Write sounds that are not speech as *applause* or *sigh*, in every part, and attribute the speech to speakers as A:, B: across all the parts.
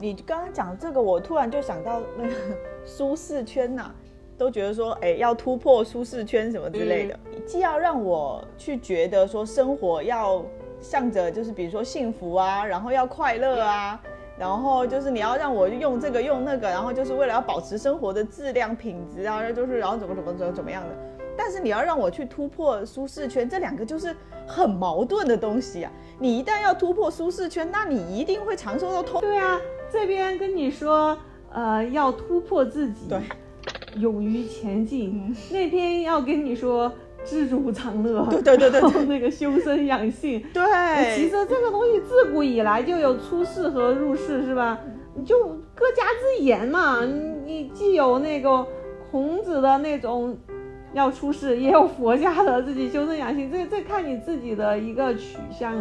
A: 你刚刚讲这个，我突然就想到那个舒适圈呐、都觉得说，哎、要突破舒适圈什么之类的，既要让我去觉得说生活要向着就是比如说幸福啊，然后要快乐啊，然后就是你要让我用这个用那个，然后就是为了要保持生活的质量品质啊，就是然后怎么怎么怎么怎么样的。但是你要让我去突破舒适圈，这两个就是很矛盾的东西啊。你一旦要突破舒适圈，那你一定会尝受到痛。
B: 对啊，这边跟你说，呃，要突破自己，
A: 对，
B: 勇于前进。那边要跟你说知足常乐，
A: 对对对对对
B: 然后那个修身养性。
A: 对，
B: 其实这个东西自古以来就有出世和入世，是吧？你就各家之言嘛，你你既有那个孔子的那种要出世，也有佛家的自己修身养性，这这看你自己的一个取向。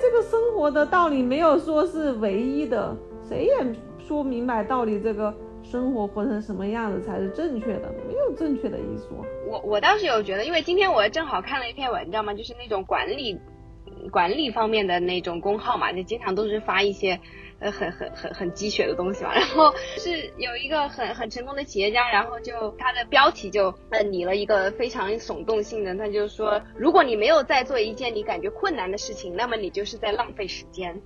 B: 这个生活的道理没有说是唯一的，谁也说明白道理这个生活活成什么样子才是正确的，没有正确的一说。
C: 我我倒是有觉得，因为今天我正好看了一篇文章嘛，就是那种管理管理方面的那种工号嘛，就经常都是发一些呃很很很很鸡血的东西嘛。*laughs* 然后是有一个很很成功的企业家，然后就他的标题就呃拟了一个非常耸动性的，他就说，如果你没有在做一件你感觉困难的事情，那么你就是在浪费时间。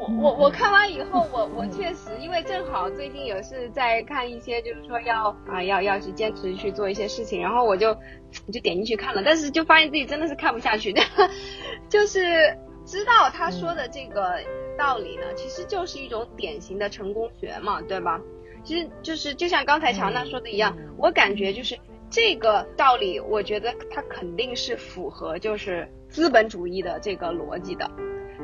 C: 我我我看完以后，我我确实，因为正好最近也是在看一些，就是说要啊要要去坚持去做一些事情，然后我就就点进去看了，但是就发现自己真的是看不下去的，*laughs* 就是知道他说的这个道理呢，其实就是一种典型的成功学嘛，对吧？其实就是就像刚才乔娜说的一样，我感觉就是这个道理，我觉得它肯定是符合就是资本主义的这个逻辑的。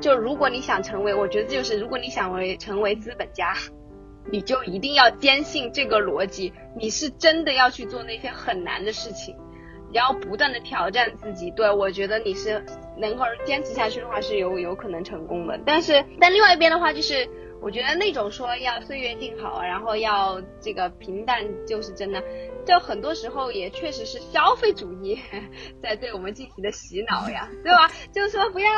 C: 就如果你想成为，我觉得就是如果你想为成为资本家，*laughs* 你就一定要坚信这个逻辑，你是真的要去做那些很难的事情，然后不断的挑战自己。对我觉得你是能够坚持下去的话，是有有可能成功的。但是但另外一边的话，就是我觉得那种说要岁月静好，然后要这个平淡就是真的。就很多时候也确实是消费主义 *laughs* 在对我们进行的洗脑呀，*laughs* 对吧？就是说不要，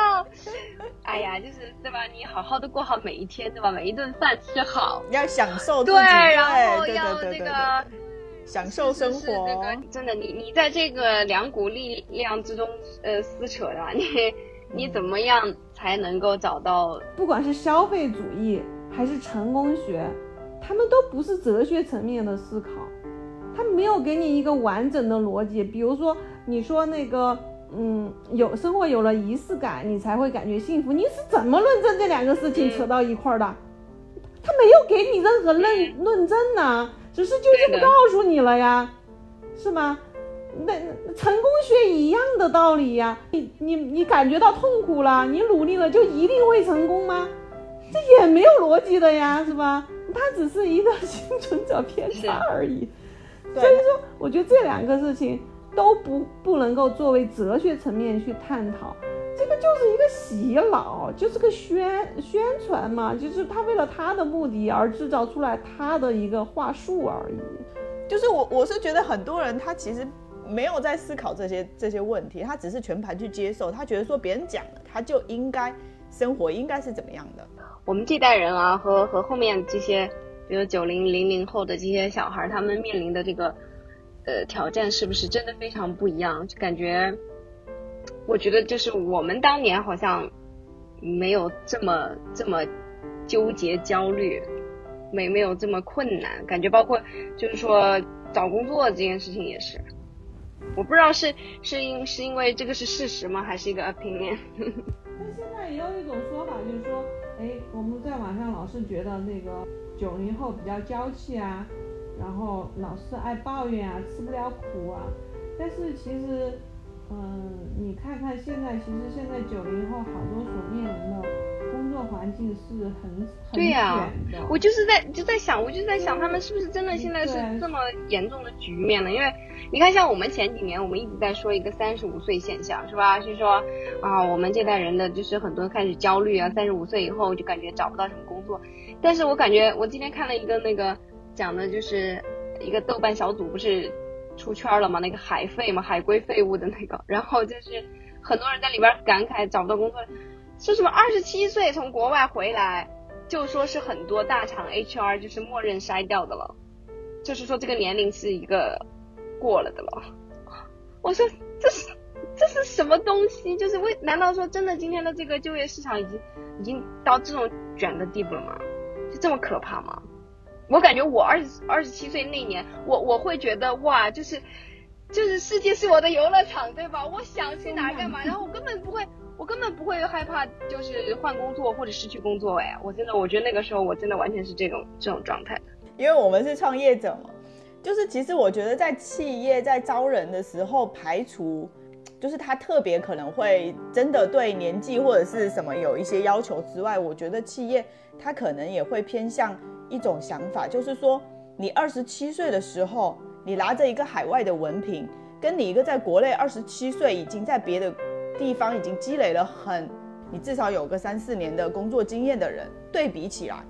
C: 哎呀，就是对吧？你好好的过好每一天，对吧？每一顿饭吃好，
A: 要享受自
C: 对，
A: 己，
C: 然后
A: 对
C: 要这
A: 对对对对
C: 个
A: 对享受生
C: 是是这
A: 活。
C: 个真的，你你在这个两股力量之中呃撕扯的话，你你怎么样才能够找到？
B: 不管是消费主义还是成功学，他们都不是哲学层面的思考，他没有给你一个完整的逻辑。比如说，你说那个，嗯，有生活有了仪式感，你才会感觉幸福。你是怎么论证这两个事情
C: 嗯
B: 扯到一块儿的？他没有给你任何论论证呢、只是就这么告诉你了呀，是吗？那成功学一样的道理呀，你你你感觉到痛苦了，你努力了就一定会成功吗？这也没有逻辑的呀，是吧？它只是一个幸存者偏差而已。所以说，我觉得这两个事情都不不能够作为哲学层面去探讨，这个就是一个洗脑，就是个宣宣传嘛，就是他为了他的目的而制造出来他的一个话术而已。
A: 就是我我是觉得很多人他其实没有在思考这些这些问题，他只是全盘去接受，他觉得说别人讲了，他就应该生活应该是怎么样的。
C: 我们这代人啊，和和后面这些，比如九零零零后的这些小孩，他们面临的这个呃挑战，是不是真的非常不一样？就感觉，我觉得就是我们当年好像没有这么这么纠结焦虑，没没有这么困难，感觉包括就是说找工作这件事情也是。我不知道是是因是因为这个是事实吗，还是一个 opinion？
B: 那现在也有一种说法，就是说，哎，我们在网上老是觉得那个九零后比较娇气啊，然后老是爱抱怨啊，吃不了苦啊。但是其实，嗯，你看看现在，其实现在九零后好多所面临的环境是很很
C: 对呀。我就是在就在想，我就在想，他们是不是真的现在是这么严重的局面呢？因为你看，像我们前几年，我们一直在说一个三十五岁现象，是吧？是说啊，我们这代人的就是很多开始焦虑啊，三十五岁以后就感觉找不到什么工作。但是我感觉我今天看了一个那个讲的就是一个豆瓣小组不是出圈了嘛，那个海废嘛，海归废物的那个，然后就是很多人在里边感慨找不到工作，是什么二十七岁从国外回来。就说是很多大厂 HR 就是默认筛掉的了，就是说这个年龄是一个过了的了。我说这是这是什么东西？就是为难道说真的今天的这个就业市场已经已经到这种卷的地步了吗？就这么可怕吗？我感觉我二十二十七岁那年，我我会觉得哇，就是就是世界是我的游乐场，对吧？我想去哪干嘛，*laughs* 然后我根本不会，我根本不会害怕，就是换工作或者失去工作。哎，我真的，我觉得那个时候我真的完全是这种这种状态。
A: 因为我们是创业者嘛，就是其实我觉得在企业在招人的时候，排除就是他特别可能会真的对年纪或者是什么有一些要求之外，我觉得企业他可能也会偏向。一种想法就是说，你二十七岁的时候，你拿着一个海外的文凭，跟你一个在国内二十七岁已经在别的地方已经积累了很，你至少有个三四年的工作经验的人对比起来，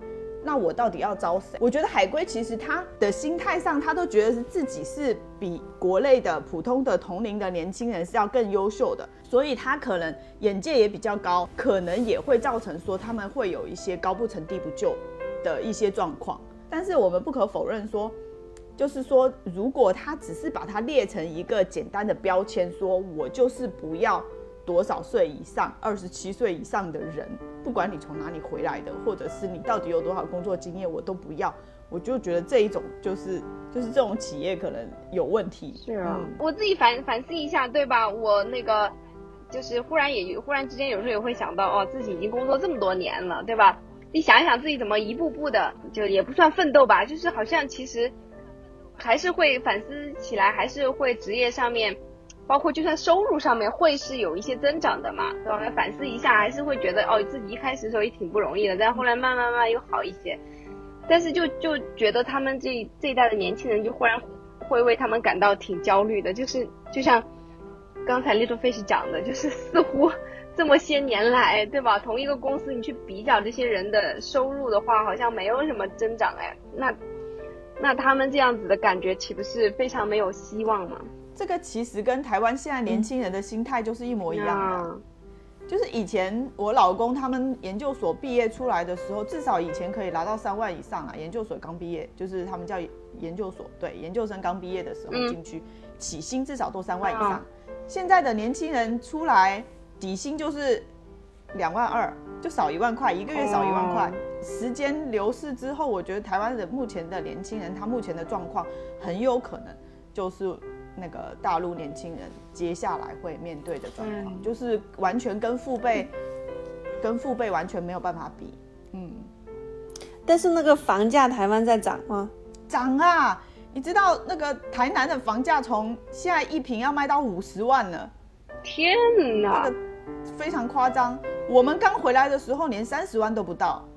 A: 那我到底要招谁？我觉得海归其实他的心态上，他都觉得是自己是比国内的普通的同龄的年轻人是要更优秀的，所以他可能眼界也比较高，可能也会造成说他们会有一些高不成低不就。的一些状况，但是我们不可否认说，就是说，如果他只是把它列成一个简单的标签，说我就是不要多少岁以上，二十七岁以上的人，不管你从哪里回来的，或者是你到底有多少工作经验，我都不要。我就觉得这一种就是就是这种企业可能有问题。
C: 是啊，我自己反反思一下，对吧？我那个就是忽然也忽然之间有时候也会想到，哦，自己已经工作这么多年了，对吧？你想一想自己怎么一步步的，就也不算奋斗吧，就是好像其实还是会反思起来，还是会职业上面，包括就算收入上面会是有一些增长的嘛，对吧？反思一下，还是会觉得哦，自己一开始的时候也挺不容易的，但后来慢慢慢又好一些，但是就就觉得他们这这一代的年轻人就忽然会为他们感到挺焦虑的，就是就像刚才 Little Fish 讲的，就是 *laughs* 似乎。这么些年来，对吧？同一个公司，你去比较这些人的收入的话，好像没有什么增长哎。那，那他们这样子的感觉，岂不是非常没有希望吗？
A: 这个其实跟台湾现在年轻人的心态就是一模一样的。就是以前我老公他们研究所毕业出来的时候，至少以前可以拿到三万以上啊。研究所刚毕业，就是他们叫研究所，对，研究生刚毕业的时候进去，起薪至少都三万以上。现在的年轻人出来。底薪就是两万二，就少一万块，一个月少一万块。时间流逝之后，我觉得台湾的目前的年轻人，他目前的状况很有可能就是那个大陆年轻人接下来会面对的状况，就是完全跟父辈跟父辈完全没有办法比。嗯，
D: 但是那个房价台湾在涨吗？
A: 涨啊！你知道那个台南的房价从现在一平要卖到五十万了，
C: 天哪！
A: 非常夸张，我们刚回来的时候连三十万都不到，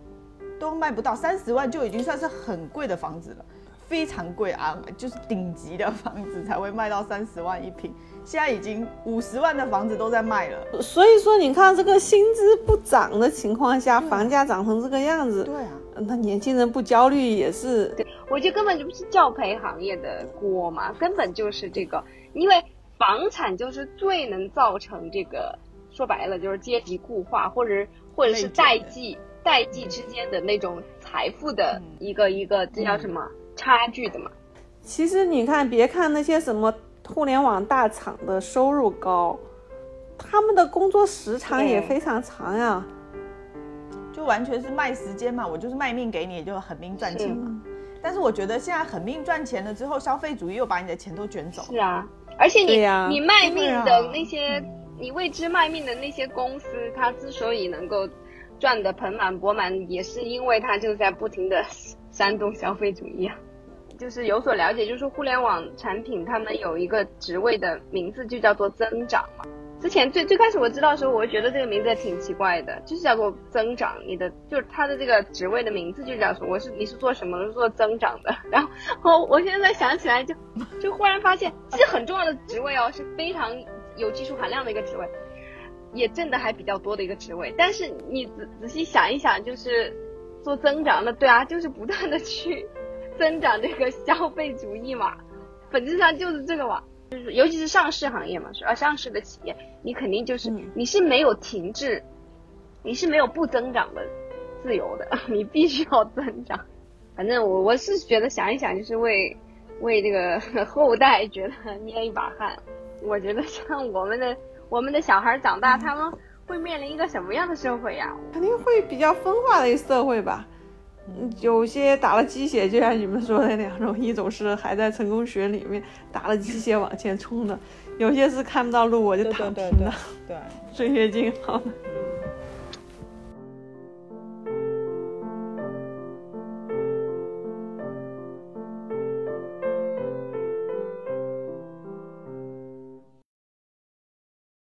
A: 都卖不到，三十万就已经算是很贵的房子了，非常贵啊，就是顶级的房子才会卖到三十万一平，现在已经五十万的房子都在卖了。
D: 所以说，你看这个薪资不涨的情况下，房价涨成这个样子，
A: 对啊，
D: 那年轻人不焦虑也是。
C: 对，我觉得根本就不是教培行业的锅嘛，根本就是这个，因为房产就是最能造成这个。说白了就是阶级固化，或者或者是代际代际之间的那种财富的一个一个这叫什么差距的嘛。
D: 其实你看，别看那些什么互联网大厂的收入高，他们的工作时长也非常长呀，
A: 就完全是卖时间嘛，我就是卖命给你，就狠命赚钱嘛。但是我觉得现在狠命赚钱了之后，消费主义又把你的钱都卷走。
C: 是啊，而且你你卖命的那些。你为之卖命的那些公司，它之所以能够赚得盆满钵满，也是因为它就在不停的煽动消费主义啊。就是有所了解，就是互联网产品，他们有一个职位的名字就叫做增长嘛。之前最最开始我知道的时候，我觉得这个名字挺奇怪的，就是叫做增长。你的就是他的这个职位的名字就叫做？我是你是做什么？是做增长的。*laughs* 然后我现在想起来，就就忽然发现，是很重要的职位哦，是非常。有技术含量的一个职位，也挣的还比较多的一个职位，但是你仔仔细想一想，就是做增长的，对啊，就是不断的去增长这个消费主义嘛，本质上就是这个嘛，就是尤其是上市行业嘛，是啊，上市的企业，你肯定就是你是没有停滞，你是没有不增长的自由的，*laughs* 你必须要增长。反正我我是觉得想一想，就是为为这个 *laughs* 后代觉得捏一把汗。我觉得像我们的我们的小孩长大，他们会面临一个什么样的社会呀？
B: 肯定会比较分化的一个社会吧。嗯，有些打了鸡血，就像你们说的两种，一种是还在成功学里面打了鸡血往前冲的，有些是看不到路我就躺平了，
A: 对，*laughs*
B: 岁月静好的。